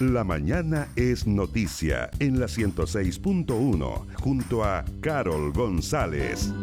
La mañana es noticia en la 106.1 junto a Carol González.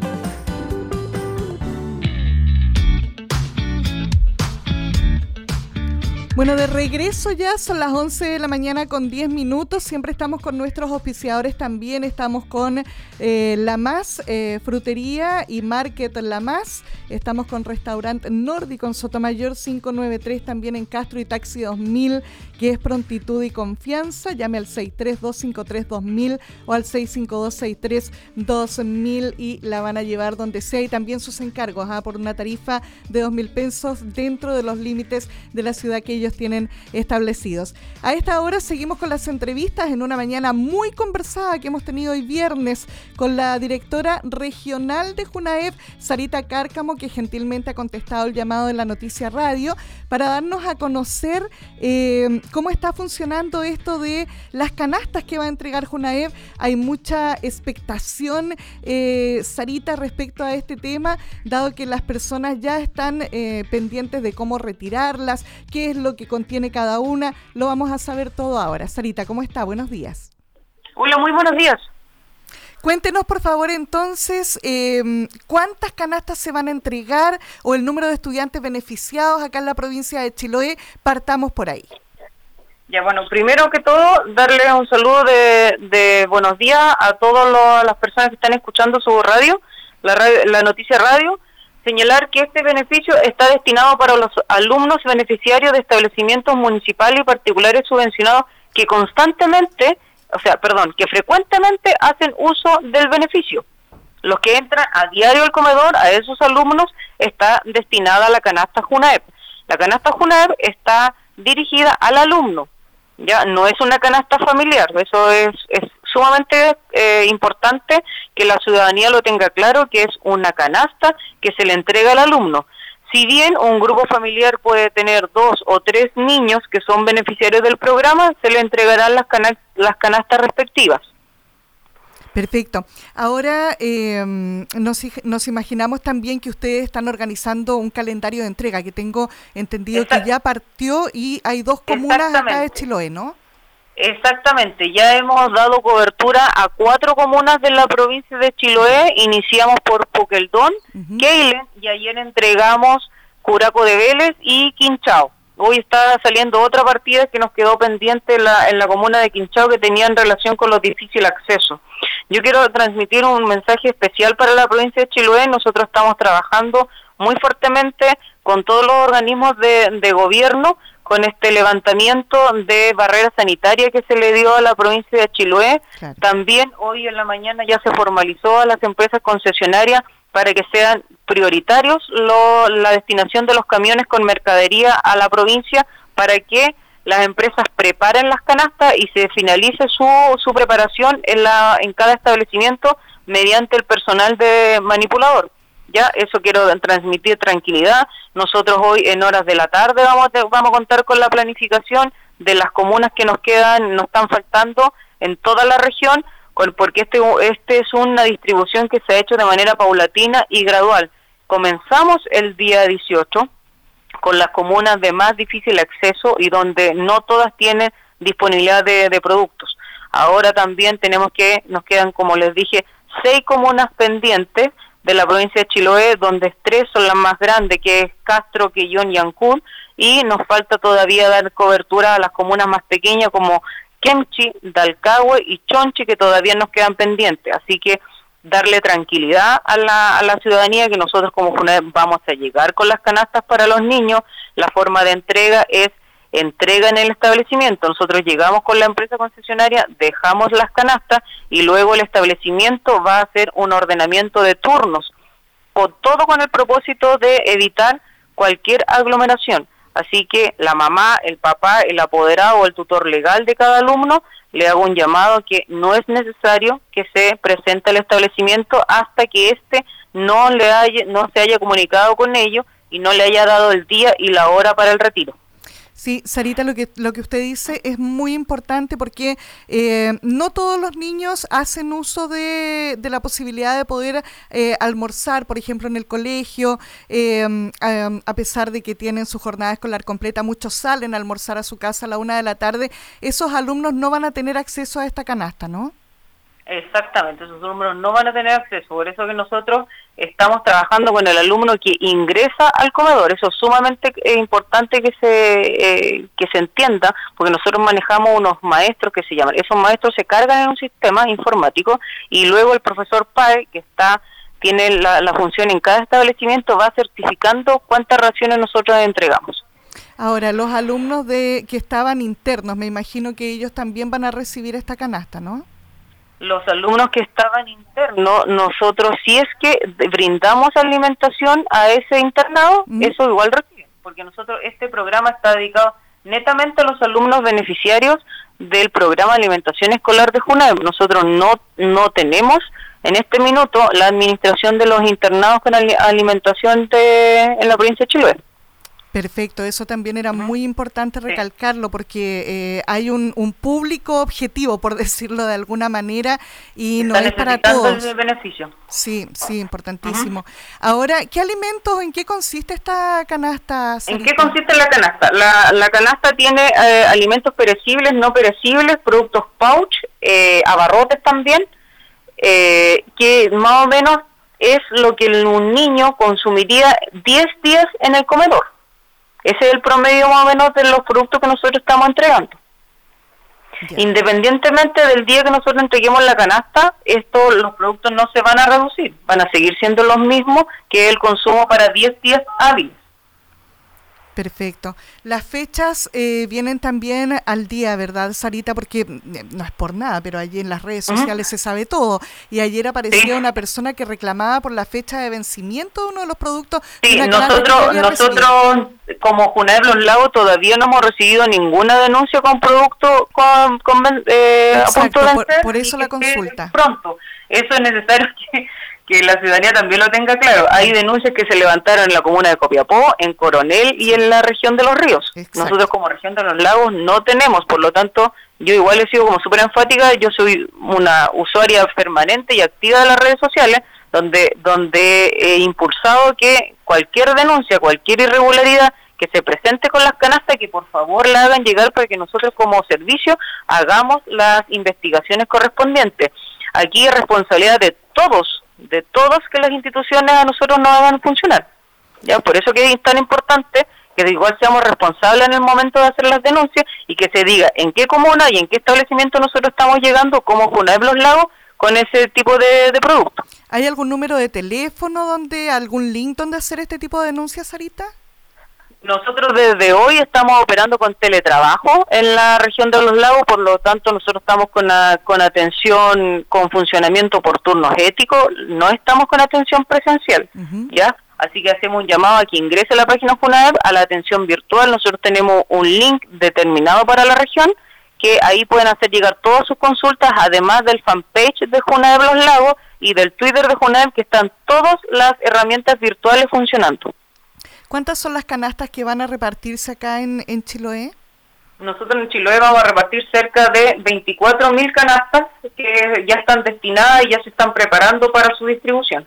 Bueno, de regreso ya son las 11 de la mañana con 10 minutos. Siempre estamos con nuestros auspiciadores también. Estamos con eh, La Más, eh, Frutería y Market La Más. Estamos con Restaurante Nórdico en Sotomayor 593, también en Castro y Taxi 2000, que es prontitud y confianza. Llame al 632532000 o al 652632000 y la van a llevar donde sea. Y también sus encargos ¿ah? por una tarifa de 2.000 pesos dentro de los límites de la ciudad que ellos tienen establecidos. A esta hora seguimos con las entrevistas en una mañana muy conversada que hemos tenido hoy viernes con la directora regional de Junaev, Sarita Cárcamo, que gentilmente ha contestado el llamado de la noticia radio para darnos a conocer eh, cómo está funcionando esto de las canastas que va a entregar Junaev. Hay mucha expectación, eh, Sarita, respecto a este tema, dado que las personas ya están eh, pendientes de cómo retirarlas, qué es lo que contiene cada una. Lo vamos a saber todo ahora. Sarita, ¿cómo está? Buenos días. Hola, muy buenos días. Cuéntenos, por favor, entonces, em, cuántas canastas se van a entregar o el número de estudiantes beneficiados acá en la provincia de Chiloé. Partamos por ahí. Ya, bueno, primero que todo, darle un saludo de, buenos días a todas las personas que están escuchando su radio, la, radio, la noticia radio señalar que este beneficio está destinado para los alumnos beneficiarios de establecimientos municipales y particulares subvencionados que constantemente, o sea, perdón, que frecuentemente hacen uso del beneficio. Los que entran a diario al comedor, a esos alumnos, está destinada la canasta JUNAEP. La canasta JUNAEP está dirigida al alumno, ya no es una canasta familiar, eso es, es sumamente eh, importante que la ciudadanía lo tenga claro, que es una canasta que se le entrega al alumno. Si bien un grupo familiar puede tener dos o tres niños que son beneficiarios del programa, se le entregarán las, las canastas respectivas. Perfecto. Ahora em, nos, nos, imaginamos también que ustedes están organizando un calendario de entrega, que tengo entendido que ya partió y hay dos comunas acá de Chiloé, ¿no? Exactamente, ya hemos dado cobertura a cuatro comunas de la provincia de Chiloé, iniciamos por Poqueldón, uh y ayer entregamos Curaco de Vélez y Quinchao. Hoy está saliendo otra partida que nos quedó pendiente en la, en la comuna de Quinchao que tenía en relación con los difícil acceso. Yo quiero transmitir un mensaje especial para la provincia de Chiloé. Nosotros estamos trabajando muy fuertemente con todos los organismos de, de gobierno con este levantamiento de barrera sanitaria que se le dio a la provincia de Chiloé. También hoy en la mañana ya se formalizó a las empresas concesionarias para que sean prioritarios la destinación de los camiones con mercadería a la provincia para que las empresas preparen las canastas y se finalice su, su preparación en, la, en cada establecimiento mediante el personal de manipulador. Ya, eso quiero transmitir tranquilidad. Nosotros hoy en horas de la tarde vamos a, vamos a contar con la planificación de las comunas que nos quedan, nos están faltando en toda la región, porque este, este es una distribución que se ha hecho de manera paulatina y gradual. Comenzamos el día 18 con las comunas de más difícil acceso y donde no todas tienen disponibilidad de, de productos. Ahora también tenemos que, nos quedan, como les dije, seis comunas pendientes de la provincia de Chiloé, donde tres son las más grandes, que es Castro, Quillón y Ancún, y nos falta todavía dar cobertura a las comunas más pequeñas como Kemchi, Dalcahue y Chonchi, que todavía nos quedan pendientes. Así que darle tranquilidad a la, a la ciudadanía que nosotros como vamos a llegar con las canastas para los niños. La forma de entrega es entrega en el establecimiento. Nosotros llegamos con la empresa concesionaria, dejamos las canastas y luego el establecimiento va a hacer un ordenamiento de turnos, con todo con el propósito de evitar cualquier aglomeración. Así que la mamá, el papá, el apoderado o el tutor legal de cada alumno le hago un llamado que no es necesario que se presente al establecimiento hasta que éste no le haya, no se haya comunicado con ellos y no le haya dado el día y la hora para el retiro. Sí, Sarita, lo que, lo que usted dice es muy importante porque eh, no todos los niños hacen uso de, de la posibilidad de poder eh, almorzar, por ejemplo, en el colegio, em, a, pesar de que tienen su jornada escolar completa, muchos salen a almorzar a su casa a la una de la tarde, esos alumnos no van a tener acceso a esta canasta, ¿no? Exactamente, esos alumnos no van a tener acceso, por eso que nosotros estamos trabajando con el alumno que ingresa al comedor, eso es sumamente eh, importante que se eh, que se entienda, porque nosotros manejamos unos maestros que se llaman, esos maestros se cargan en un sistema informático y luego el profesor PAE, que está tiene la, la función en cada establecimiento, va certificando cuántas raciones nosotros entregamos. Ahora, los alumnos de que estaban internos, me imagino que ellos también van a recibir esta canasta, ¿no? Los alumnos que estaban internos, nosotros si es que brindamos alimentación a ese internado, eso igual reciben, porque nosotros este programa está dedicado netamente a los alumnos beneficiarios del programa de alimentación escolar de JUNAEM. Nosotros no, no tenemos en este minuto la administración de los internados con alimentación de, en la provincia de Chiloé. Perfecto, eso también era muy importante recalcarlo porque eh, hay un, público objetivo, por decirlo de alguna manera, y no es para todos. El beneficio. Sí, sí, importantísimo. Ahora, ¿qué alimentos, en qué consiste esta canasta? ¿En qué consiste la canasta? La, canasta tiene eh, alimentos perecibles, no perecibles, productos pouch, eh, abarrotes también, que más o menos es lo que un niño consumiría 10 días en el comedor. Ese es el promedio más o menos de los productos que nosotros estamos entregando. Independientemente del día que nosotros entreguemos la canasta, esto, los productos no se van a reducir, van a seguir siendo los mismos que el consumo para 10 días hábiles. Perfecto. Las fechas eh, vienen también al día, ¿verdad, Sarita? Porque mm, no es por nada, pero allí en las redes sociales se sabe todo. Y ayer aparecía una persona que reclamaba por la fecha de vencimiento de uno de los productos. Sí, nosotros, nosotros como Junaed Los Lagos todavía no hemos recibido ninguna denuncia con producto con, eh, por, eso la consulta. Pronto. Eso es necesario que que la ciudadanía también lo tenga claro. Hay denuncias que se levantaron en la comuna de Copiapó, en Coronel y en la región de los ríos. Nosotros como región de los lagos no tenemos, por lo tanto, yo igual he sido como súper enfática, yo soy una usuaria permanente y activa de las redes sociales, donde, donde he impulsado que cualquier denuncia, cualquier irregularidad que se presente con las canastas, que por favor la hagan llegar para que nosotros como servicio hagamos las investigaciones correspondientes. Aquí es responsabilidad de todos de todas que las instituciones a nosotros nos hagan funcionar. Ya, por eso que es tan importante que de igual seamos responsables en el momento de hacer las denuncias y que se diga en qué comuna y en qué establecimiento nosotros estamos llegando como de Los Lagos con ese tipo de, de productos. ¿Hay algún número de teléfono donde, algún link donde hacer este tipo de denuncias, Sarita? Nosotros desde hoy estamos operando con teletrabajo en la región de los lagos, por lo tanto nosotros estamos con, con atención, con funcionamiento por turnos éticos, no estamos con atención presencial, ¿ya? Así que hacemos un llamado a que ingrese a la página FUNAEP a la atención virtual. Nosotros tenemos un link determinado para la región que ahí pueden hacer llegar todas sus consultas, además del fanpage de FUNAEP Los Lagos y del Twitter de FUNAEP, que están todas las herramientas virtuales funcionando. ¿Cuántas son las canastas que van a repartirse acá en, en Chiloé? Nosotros en Chiloé vamos a repartir cerca de 24.000 canastas que ya están destinadas y ya se están preparando para su distribución.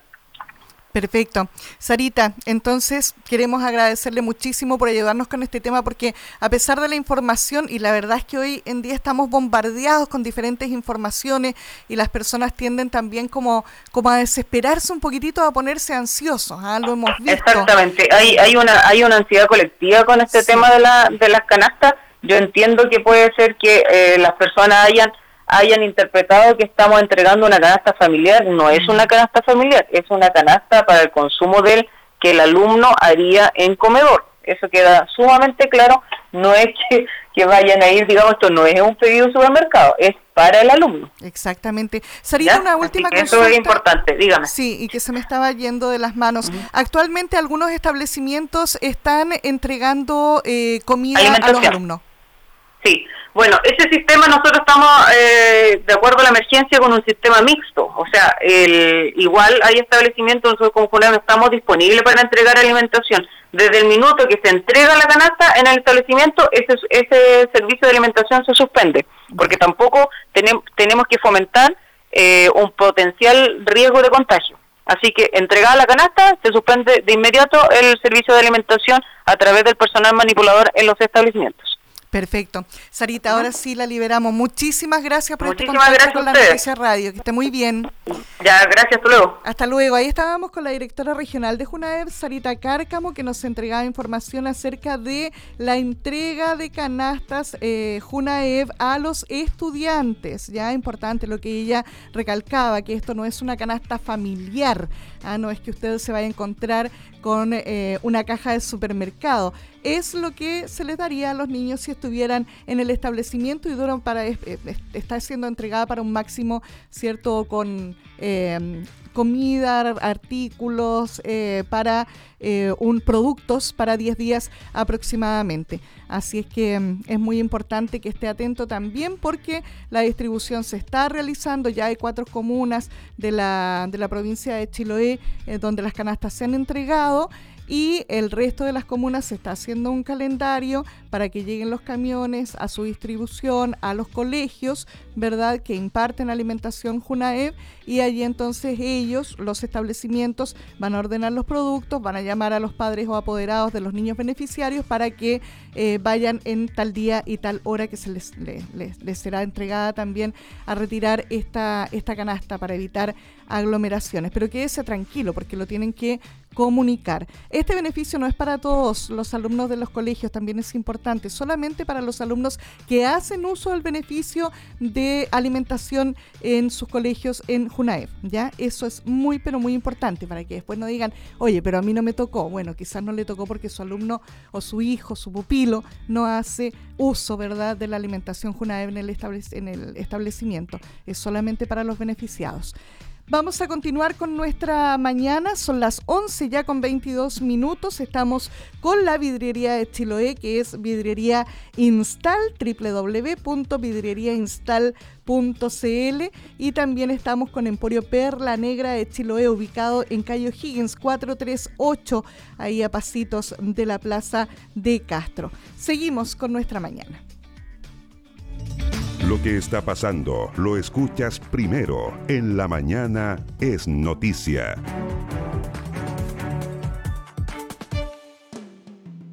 Perfecto. Sarita, entonces queremos agradecerle muchísimo por ayudarnos con este tema porque a pesar de la información, y la verdad es que hoy en día estamos bombardeados con diferentes informaciones y las personas tienden también como, como a desesperarse un poquitito, a ponerse ansiosos, ¿ah? lo hemos visto. Exactamente, hay, hay, una, hay una ansiedad colectiva con este tema de, la, de las canastas. Yo entiendo que puede ser que eh, las personas hayan hayan interpretado que estamos entregando una canasta familiar. No es una canasta familiar, es una canasta para el consumo del que el alumno haría en comedor. Eso queda sumamente claro. No es que, que vayan a ir, digamos, esto no es un pedido de supermercado, es para el alumno. Exactamente. Sarita, una última consulta. Eso es importante, dígame. Sí, y que se me estaba yendo de las manos. Actualmente algunos establecimientos están entregando eh, comida a los alumnos. Sí, bueno, ese sistema nosotros estamos, eh, de acuerdo a la emergencia, con un sistema mixto. O sea, el, igual hay establecimientos, nosotros como estamos disponibles para entregar alimentación desde el minuto que se entrega la canasta en el establecimiento, ese, ese servicio de alimentación se suspende, porque tampoco tenemos, tenemos que fomentar eh, un potencial riesgo de contagio. Así que entregada la canasta, se suspende de inmediato el servicio de alimentación a través del personal manipulador en los establecimientos. Perfecto. Sarita, ahora sí la liberamos. Muchísimas gracias por este contacto con la Noticia Radio. Que esté muy bien. Ya, gracias. Hasta luego. Hasta luego. Ahí estábamos con la directora regional de Junaev, Sarita Cárcamo, que nos entregaba información acerca de la entrega de canastas eh, Junaev a los estudiantes. Ya importante lo que ella recalcaba, que esto no es una canasta familiar. Ah, no es que usted se vaya a encontrar con eh, una caja de supermercado. Es lo que se les daría a los niños si estuvieran en el establecimiento y duran para está siendo entregada para un máximo, ¿cierto? Con eh, comida, artículos, eh, para un productos para 10 días aproximadamente. Así es que mm, es muy importante que esté atento también porque la distribución se está realizando. Ya hay cuatro comunas de la, de la provincia de Chiloé donde las canastas se han entregado y el resto de las comunas se está haciendo un calendario para que lleguen los camiones a su distribución, a los colegios, ¿verdad? Que imparten alimentación Junaev y allí entonces ellos, los establecimientos, van a ordenar los productos, van a llamar a los padres o apoderados de los niños beneficiarios para que eh, vayan en tal día y tal hora que se les, les, será entregada también a retirar esta, esta canasta para evitar aglomeraciones. Pero quédese tranquilo porque lo tienen que comunicar. Este beneficio no es para todos los alumnos de los colegios, también es importante, solamente para los alumnos que hacen uso del beneficio de alimentación en sus colegios en Junaev, ¿ya? Eso es muy, pero muy importante para que después no digan, oye, pero a mí no me tocó. Bueno, quizás no le tocó porque su alumno o su hijo, su pupilo, no hace uso, ¿verdad?, de la alimentación Junaev en el, en el establecimiento. Es solamente para los beneficiados. Vamos a continuar con nuestra mañana, son las 11 ya con 22 minutos, estamos con la vidriería de Chiloé, que es vidriería Install, www.vidrieriainstal.cl y también estamos con Emporio Perla Negra de Chiloé, ubicado en Cayo Higgins 438, ahí a pasitos de la Plaza de Castro. Seguimos con nuestra mañana. Lo que está pasando lo escuchas primero. En la mañana es noticia.